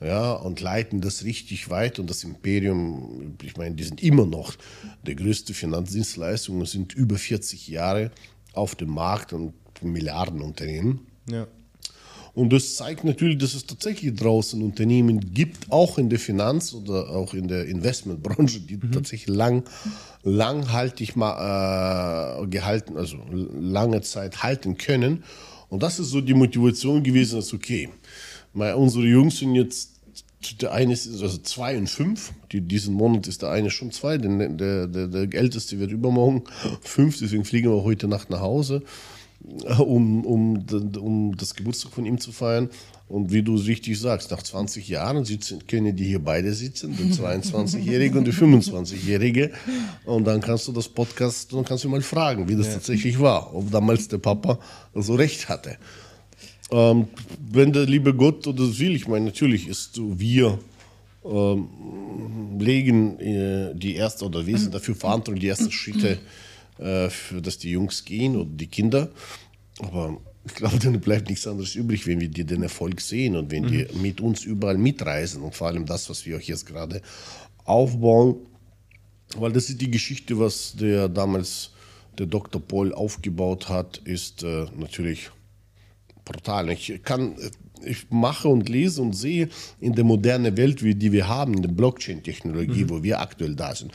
Ja, und leiten das richtig weit und das Imperium, ich meine, die sind immer noch der größte Finanzdienstleistung und sind über 40 Jahre auf dem Markt und Milliardenunternehmen. Ja. Und das zeigt natürlich, dass es tatsächlich draußen Unternehmen gibt, auch in der Finanz- oder auch in der Investmentbranche, die mhm. tatsächlich lang, langhaltig mal, äh, gehalten, also lange Zeit halten können. Und das ist so die Motivation gewesen, dass okay, mal unsere Jungs sind jetzt der eine ist also zwei und fünf. Die, diesen Monat ist der eine schon zwei. Denn der, der, der Älteste wird übermorgen fünf. Deswegen fliegen wir heute Nacht nach Hause um, um, um das Geburtstag von ihm zu feiern. Und wie du richtig sagst, nach 20 Jahren sitzen, können die hier beide sitzen, der 22-Jährige und der 25-Jährige. Und dann kannst du das Podcast, dann kannst du mal fragen, wie das ja. tatsächlich war, ob damals der Papa so recht hatte. Ähm, wenn der liebe Gott das will, ich meine, natürlich ist wir ähm, legen äh, die erste oder wir sind dafür verantwortlich, die ersten Schritte äh, für dass die Jungs gehen oder die Kinder. Aber ich glaube, dann bleibt nichts anderes übrig, wenn wir den Erfolg sehen und wenn mhm. die mit uns überall mitreisen und vor allem das, was wir auch jetzt gerade aufbauen. Weil das ist die Geschichte, was der damals der Dr. Paul aufgebaut hat, ist äh, natürlich brutal. Ich kann ich mache und lese und sehe in der modernen Welt, wie die wir haben, in der Blockchain-Technologie, mhm. wo wir aktuell da sind,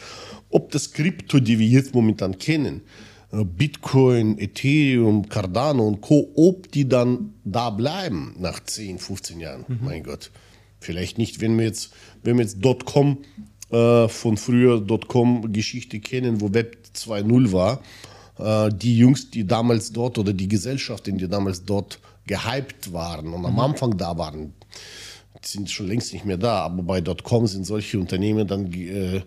ob das Krypto, die wir jetzt momentan kennen, äh, Bitcoin, Ethereum, Cardano und Co., ob die dann da bleiben nach 10, 15 Jahren. Mhm. Mein Gott. Vielleicht nicht, wenn wir jetzt, wenn wir jetzt .com äh, von früher .com-Geschichte kennen, wo Web 2.0 war, äh, die Jungs, die damals dort oder die Gesellschaften, die damals dort gehypt waren und am mhm. Anfang da waren, sind schon längst nicht mehr da. Aber bei .com sind solche Unternehmen dann äh,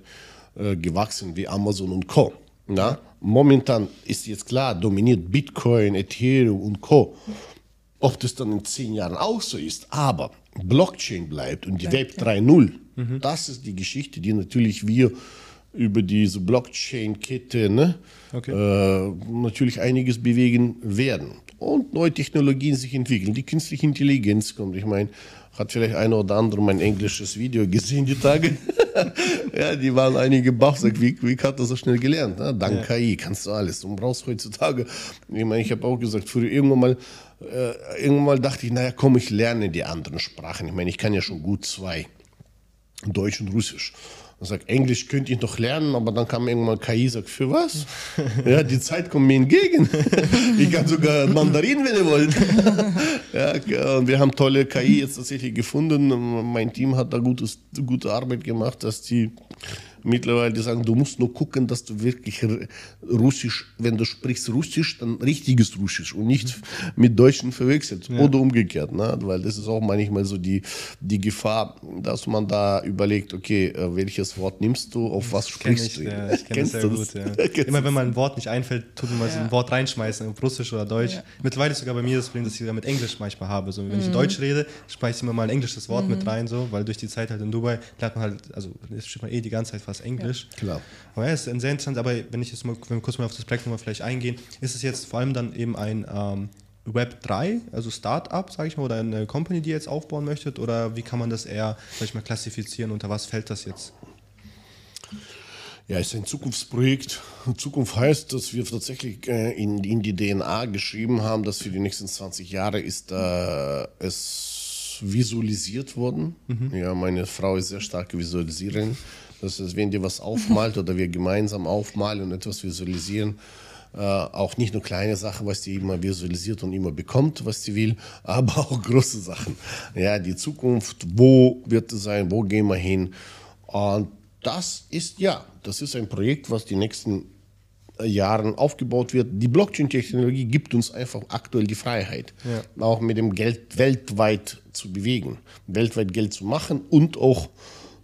äh, gewachsen wie Amazon und Co. Na? Momentan ist jetzt klar, dominiert Bitcoin, Ethereum und Co. Ob das dann in zehn Jahren auch so ist, aber Blockchain bleibt und die Web 3.0, mhm. das ist die Geschichte, die natürlich wir über diese Blockchain-Kette ne, okay. äh, natürlich einiges bewegen werden und neue Technologien sich entwickeln. Die künstliche Intelligenz kommt. Ich meine, hat vielleicht einer oder andere mein englisches Video gesehen die Tage. ja, die waren einige baff, sagt, wie, wie hat er so schnell gelernt? Ne? Dank ja. KI kannst du alles. Du brauchst heutzutage, ich meine, ich habe auch gesagt, früher irgendwann mal, äh, irgendwann mal dachte ich, naja, komm, ich lerne die anderen Sprachen. Ich meine, ich kann ja schon gut zwei, Deutsch und Russisch. Und sagt, Englisch könnte ich noch lernen, aber dann kam irgendwann KI, sagt, für was? ja, die Zeit kommt mir entgegen. ich kann sogar Mandarin, wenn ihr wollt. ja, und wir haben tolle KI jetzt tatsächlich gefunden. Mein Team hat da gutes, gute Arbeit gemacht, dass die mittlerweile, die sagen, du musst nur gucken, dass du wirklich Russisch, wenn du sprichst Russisch, dann richtiges Russisch und nicht mit Deutschen verwechselt ja. oder umgekehrt, ne? weil das ist auch manchmal so die, die Gefahr, dass man da überlegt, okay, äh, welches Wort nimmst du, auf was sprichst ich, du? Ja, ich kenne das sehr gut, ja. Immer wenn man ein Wort nicht einfällt, tut man mal so ein Wort reinschmeißen, auf Russisch oder Deutsch. Mittlerweile ist sogar bei mir das Problem, dass ich sogar mit Englisch manchmal habe. So, wenn mhm. ich Deutsch rede, schmeiße ich immer mal ein englisches Wort mhm. mit rein, so, weil durch die Zeit halt in Dubai lernt man halt, also spricht man eh die ganze Zeit fast Englisch. Ja, klar. Aber ja, ist sehr interessant, aber wenn ich jetzt mal, wenn wir kurz mal auf das Projekt nochmal vielleicht eingehen, ist es jetzt vor allem dann eben ein ähm, Web 3, also Startup, sage ich mal, oder eine Company, die ihr jetzt aufbauen möchtet? Oder wie kann man das eher, sag ich mal, klassifizieren? Unter was fällt das jetzt? Ja, es ist ein Zukunftsprojekt. Zukunft heißt, dass wir tatsächlich äh, in, in, die DNA geschrieben haben, dass für die nächsten 20 Jahre ist äh, es visualisiert worden. Mhm. Ja, meine Frau ist sehr stark Visualisiererin. Das ist, wenn die was aufmalt oder wir gemeinsam aufmalen und etwas visualisieren, äh, auch nicht nur kleine Sachen, was die immer visualisiert und immer bekommt, was sie will, aber auch große Sachen. Ja, die Zukunft, wo wird es sein, wo gehen wir hin? Und das ist ja, das ist ein Projekt, was die nächsten Jahren aufgebaut wird. Die Blockchain-Technologie gibt uns einfach aktuell die Freiheit, ja. auch mit dem Geld weltweit zu bewegen, weltweit Geld zu machen und auch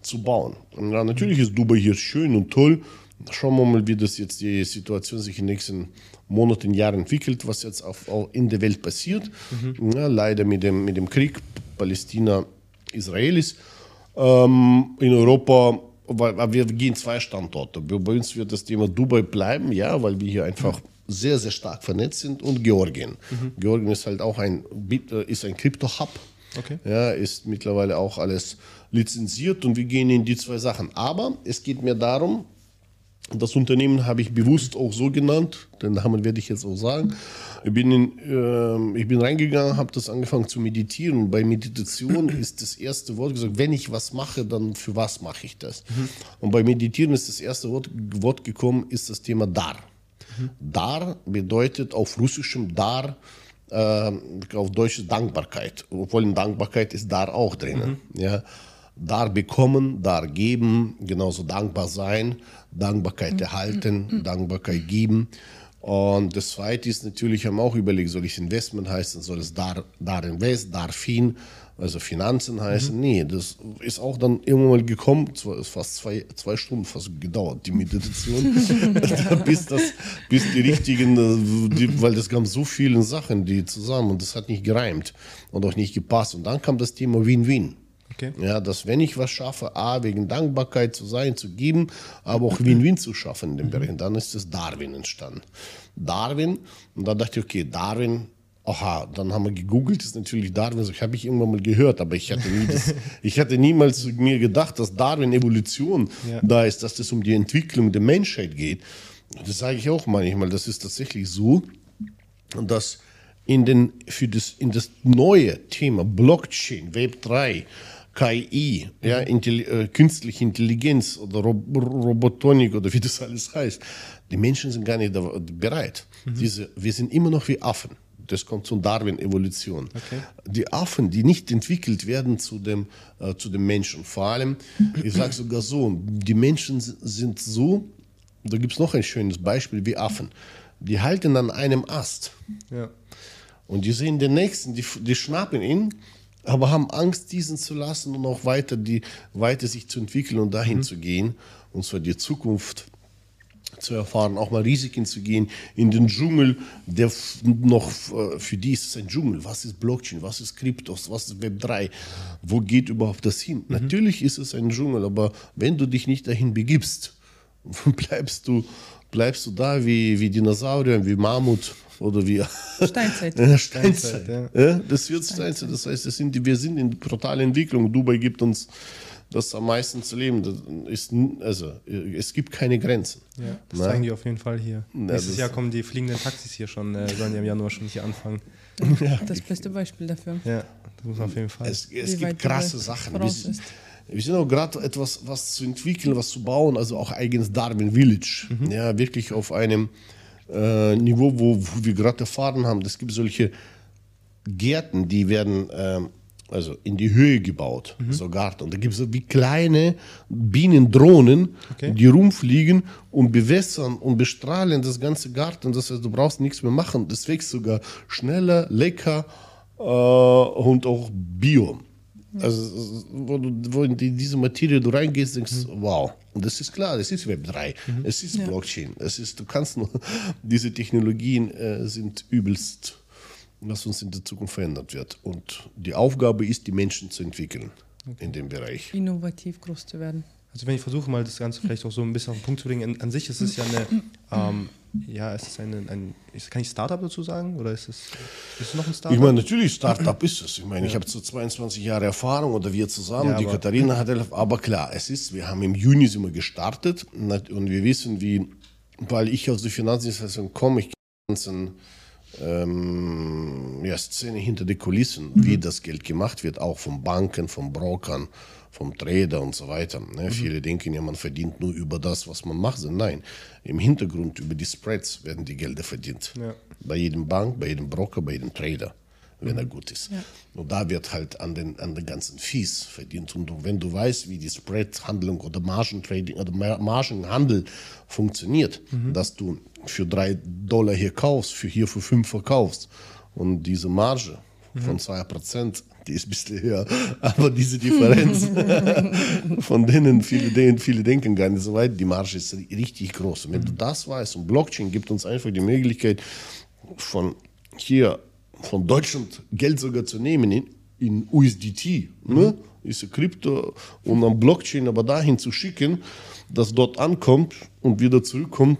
zu bauen. Und ja, natürlich ist Dubai hier schön und toll. Schauen wir mal, wie das jetzt die Situation sich in den nächsten Monaten, Jahren entwickelt, was jetzt auf, auf in der Welt passiert. Mhm. Ja, leider mit dem, mit dem Krieg Palästina-Israelis. Ähm, in Europa weil wir gehen zwei Standorte. Bei uns wird das Thema Dubai bleiben, ja, weil wir hier einfach sehr, sehr stark vernetzt sind und Georgien. Mhm. Georgien ist halt auch ein, äh, ist ein Crypto-Hub. Okay. Ja, ist mittlerweile auch alles lizenziert und wir gehen in die zwei Sachen. Aber es geht mir darum, das Unternehmen habe ich bewusst auch so genannt, den Namen werde ich jetzt auch sagen. Ich bin, in, äh, ich bin reingegangen, habe das angefangen zu meditieren. Bei Meditation ist das erste Wort gesagt, wenn ich was mache, dann für was mache ich das? Mhm. Und bei Meditieren ist das erste Wort, Wort gekommen, ist das Thema Dar. Mhm. Dar bedeutet auf Russischem Dar, äh, auf Deutsch Dankbarkeit. Obwohl in Dankbarkeit ist Dar auch drin. Mhm. Ja dar bekommen, dar geben, genauso dankbar sein, Dankbarkeit mhm. erhalten, mhm. Dankbarkeit geben. Und das zweite ist natürlich, haben auch überlegt, soll ich Investment heißen, soll es dar, dar invest, dar fin, also Finanzen heißen? Mhm. Nee, das ist auch dann irgendwann mal gekommen, zwar ist fast zwei, zwei Stunden fast gedauert, die Meditation, bis, das, bis die richtigen, die, weil das kam so viele Sachen, die zusammen und das hat nicht gereimt und auch nicht gepasst. Und dann kam das Thema Win-Win. Okay. Ja, dass wenn ich was schaffe, A, wegen Dankbarkeit zu sein, zu geben, aber auch Win-Win zu schaffen in dem. Bereich, dann ist das Darwin entstanden. Darwin, und da dachte ich, okay, Darwin, aha, dann haben wir gegoogelt, ist natürlich Darwin, so habe ich irgendwann mal gehört, aber ich hatte, nie das, ich hatte niemals mir gedacht, dass Darwin Evolution ja. da ist, dass es um die Entwicklung der Menschheit geht. Das sage ich auch manchmal, das ist tatsächlich so, dass in, den, für das, in das neue Thema Blockchain, Web 3, KI, ja, Intelli äh, künstliche Intelligenz oder Rob Robotonik oder wie das alles heißt. Die Menschen sind gar nicht bereit. Mhm. Diese, wir sind immer noch wie Affen. Das kommt zur Darwin-Evolution. Okay. Die Affen, die nicht entwickelt werden zu dem, äh, zu dem Menschen. Vor allem, ich sage sogar so, die Menschen sind so, da gibt es noch ein schönes Beispiel wie Affen. Die halten an einem Ast. Ja. Und die sehen den nächsten, die, die schnappen ihn aber haben Angst, diesen zu lassen und auch weiter, die, weiter sich zu entwickeln und dahin mhm. zu gehen, und zwar die Zukunft zu erfahren, auch mal Risiken zu gehen, in den Dschungel, der noch äh, für die ist es ein Dschungel. Was ist Blockchain? Was ist Kryptos? Was ist Web 3? Wo geht überhaupt das hin? Mhm. Natürlich ist es ein Dschungel, aber wenn du dich nicht dahin begibst, bleibst du, bleibst du da wie, wie Dinosaurier, wie Mammut oder wie Steinzeit. Steinzeit. ja. ja. das wird Steinzeit. Das heißt, das sind die, wir sind in brutaler Entwicklung. Dubai gibt uns das am meisten zu leben. Das ist, also, es gibt keine Grenzen. Ja, das Na? zeigen die auf jeden Fall hier. Ja, Nächstes Jahr kommen die fliegenden Taxis hier schon, äh, sollen ja im Januar schon hier anfangen. Ja. Das beste Beispiel dafür. Ja, das muss man auf jeden Fall. Es, es gibt krasse Sachen. Wir, wir sind auch gerade etwas was zu entwickeln, was zu bauen, also auch eigenes Darwin Village. Mhm. Ja, wirklich auf einem äh, Niveau, wo, wo wir gerade erfahren haben, es gibt solche Gärten, die werden äh, also in die Höhe gebaut, mhm. so Garten. Und da gibt es so wie kleine Bienendrohnen, okay. die rumfliegen und bewässern und bestrahlen das ganze Garten. Das heißt, du brauchst nichts mehr machen. Das wächst sogar schneller, lecker äh, und auch bio. Also, wo, du, wo in diese Materie du reingehst, denkst du, wow. Und das ist klar, das ist Web 3, mhm. es ist ja. Blockchain, es ist, du kannst nur, diese Technologien äh, sind übelst, was uns in der Zukunft verändert wird. Und die Aufgabe ist, die Menschen zu entwickeln okay. in dem Bereich. Innovativ groß zu werden. Also wenn ich versuche mal das Ganze vielleicht auch so ein bisschen auf den Punkt zu bringen, an sich ist es ja eine, ähm, ja, ist es ein, ein kann ich Startup dazu sagen oder ist es, ist es noch ein Startup? Ich meine, natürlich Startup ist es. Ich meine, ja. ich habe so 22 Jahre Erfahrung oder wir zusammen, ja, die Katharina hat, aber klar, es ist, wir haben im Juni sind wir gestartet und wir wissen, wie, weil ich aus der Finanzdienstleistung komme, ich ganzen ähm, ja, Szene hinter den Kulissen, mhm. wie das Geld gemacht wird, auch von Banken, von Brokern, vom Trader und so weiter. Ne? Mhm. Viele denken ja, man verdient nur über das, was man macht. Nein, im Hintergrund über die Spreads werden die Gelder verdient. Ja. Bei jedem Bank, bei jedem Broker, bei jedem Trader wenn er gut ist. Ja. Und da wird halt an den, an den ganzen Fees verdient. Und wenn du weißt, wie die Spread-Handlung oder Margentrading oder Margenhandel funktioniert, mhm. dass du für drei Dollar hier kaufst, für hier für fünf verkaufst und diese Marge mhm. von zwei Prozent, die ist ein bisschen höher, aber diese Differenz, von denen viele, denen viele denken gar nicht so weit, die Marge ist richtig groß. Und wenn du das weißt und Blockchain gibt uns einfach die Möglichkeit, von hier von Deutschland Geld sogar zu nehmen in, in USDT, mhm. ne? ist ein Krypto und am Blockchain aber dahin zu schicken, dass dort ankommt und wieder zurückkommt.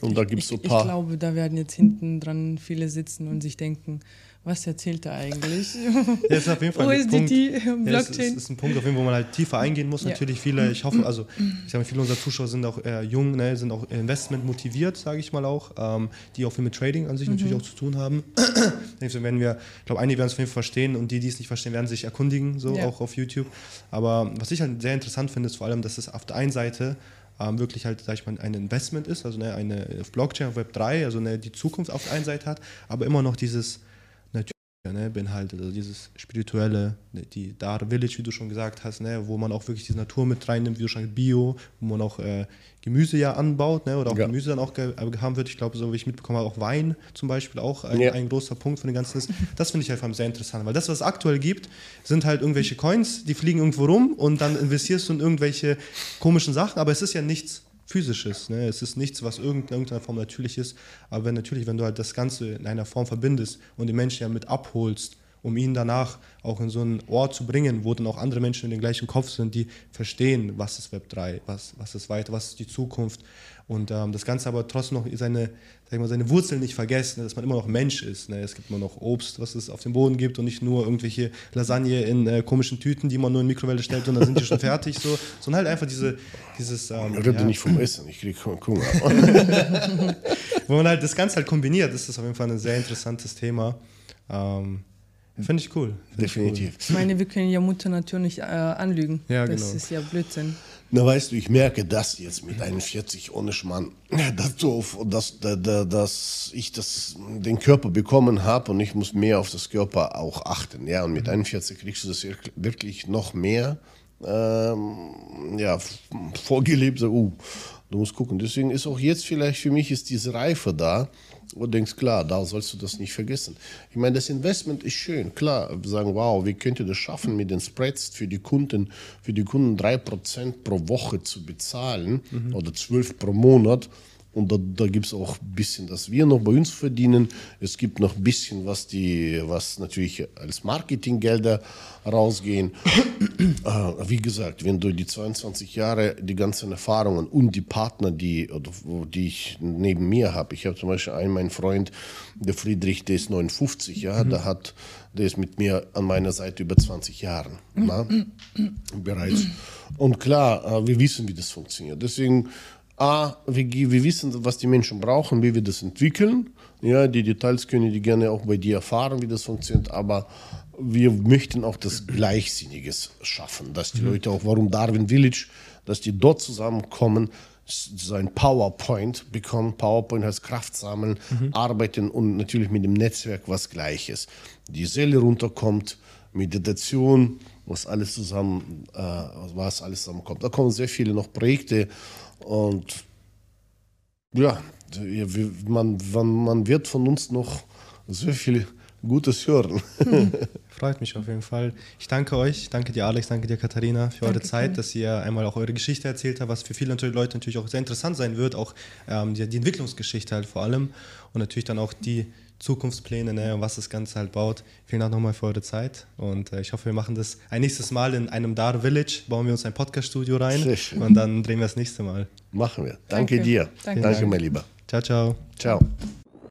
Und da gibt es so ein paar. Ich glaube, da werden jetzt hinten dran viele sitzen und sich denken, was erzählt er eigentlich? Ja, ist auf jeden Fall ein Punkt, Blockchain. Ja, ist, ist, ein Punkt, auf jeden, wo man halt tiefer eingehen muss. Ja. Natürlich viele, ich hoffe, also ich sage viele unserer Zuschauer sind auch eher jung, ne, sind auch Investment motiviert, sage ich mal auch, ähm, die auch viel mit Trading an sich mhm. natürlich auch zu tun haben. so werden wir, ich glaube, einige werden es auf jeden Fall verstehen und die, die es nicht verstehen, werden sich erkundigen, so ja. auch auf YouTube. Aber was ich halt sehr interessant finde, ist vor allem, dass es auf der einen Seite ähm, wirklich halt, sag ich mal, ein Investment ist, also ne, eine Blockchain auf Web 3, also ne, die Zukunft auf der einen Seite hat, aber immer noch dieses ne, beinhaltet. Also dieses spirituelle, ne, die Dar Village, wie du schon gesagt hast, ne, wo man auch wirklich die Natur mit reinnimmt, wie du schon Bio, wo man auch äh, Gemüse ja anbaut, ne, oder auch ja. Gemüse dann auch haben wird. Ich glaube, so wie ich mitbekommen habe, auch Wein zum Beispiel auch ein, ja. ein großer Punkt von den ganzen ist. Das finde ich einfach sehr interessant, weil das, was es aktuell gibt, sind halt irgendwelche Coins, die fliegen irgendwo rum und dann investierst du in irgendwelche komischen Sachen, aber es ist ja nichts physisches. Ne? Es ist nichts, was in irgendeiner Form natürlich ist. Aber wenn natürlich, wenn du halt das Ganze in einer Form verbindest und den Menschen ja mit abholst, um ihn danach auch in so einen Ort zu bringen, wo dann auch andere Menschen in den gleichen Kopf sind, die verstehen, was ist Web 3, was, was ist weiter, was ist die Zukunft. Und ähm, das Ganze aber trotzdem noch seine, sag mal, seine Wurzeln nicht vergessen, dass man immer noch Mensch ist. Ne? Es gibt immer noch Obst, was es auf dem Boden gibt und nicht nur irgendwelche Lasagne in äh, komischen Tüten, die man nur in die Mikrowelle stellt und dann sind die schon fertig. So, sondern halt einfach diese, dieses. Ähm, Rede ja. nicht vom Essen, ich kriege Hunger. Wo man halt das Ganze halt kombiniert, das ist auf jeden Fall ein sehr interessantes Thema. Ähm, Finde ich cool. Find Definitiv. Ich, cool. ich meine, wir können ja Mutter Natur nicht äh, anlügen. Ja, das genau. ist ja Blödsinn. Na weißt du, ich merke das jetzt mit 41 ohne Schmann, dass, dass, dass, dass ich das, den Körper bekommen habe und ich muss mehr auf das Körper auch achten. Ja, und mit 41 kriegst du das wirklich noch mehr ähm, ja, vorgelebt. So, uh, du musst gucken. Deswegen ist auch jetzt vielleicht für mich ist diese Reife da, und denkst, klar, da sollst du das nicht vergessen. Ich meine, das Investment ist schön, klar. Sagen, wow, wie könnt ihr das schaffen, mit den Spreads für die Kunden, für die Kunden 3% pro Woche zu bezahlen mhm. oder 12 pro Monat. Und da, da gibt es auch ein bisschen, dass wir noch bei uns verdienen. Es gibt noch ein bisschen, was, die, was natürlich als Marketinggelder rausgehen. äh, wie gesagt, wenn du die 22 Jahre, die ganzen Erfahrungen und die Partner, die, die ich neben mir habe. Ich habe zum Beispiel einen, mein Freund, der Friedrich, der ist 59, ja, mhm. der hat, der ist mit mir an meiner Seite über 20 Jahre na, bereits. Und klar, äh, wir wissen, wie das funktioniert. Deswegen A, wir, wir wissen, was die Menschen brauchen, wie wir das entwickeln. Ja, die Details können die gerne auch bei dir erfahren, wie das funktioniert, aber wir möchten auch das Gleichsinniges schaffen, dass die mhm. Leute auch, warum Darwin Village, dass die dort zusammenkommen, so ein PowerPoint bekommen. PowerPoint heißt Kraft sammeln, mhm. arbeiten und natürlich mit dem Netzwerk was Gleiches. Die Seele runterkommt, Meditation, was alles zusammen, äh, was alles zusammenkommt. Da kommen sehr viele noch Projekte und ja, man, man wird von uns noch sehr viel Gutes hören. Hm. Freut mich auf jeden Fall. Ich danke euch, danke dir Alex, danke dir Katharina für danke eure Zeit, schön. dass ihr einmal auch eure Geschichte erzählt habt, was für viele Leute natürlich auch sehr interessant sein wird, auch ähm, die, die, Entwicklungsgeschichte halt vor allem und natürlich dann auch die Zukunftspläne ne, und was das Ganze halt baut. Vielen Dank nochmal für eure Zeit und äh, ich hoffe, wir machen das ein nächstes Mal in einem Dar Village, bauen wir uns ein Podcast-Studio rein und dann drehen wir das nächste Mal. Machen wir. Danke, danke. dir. Danke. danke, mein Lieber. Ciao, ciao. Ciao.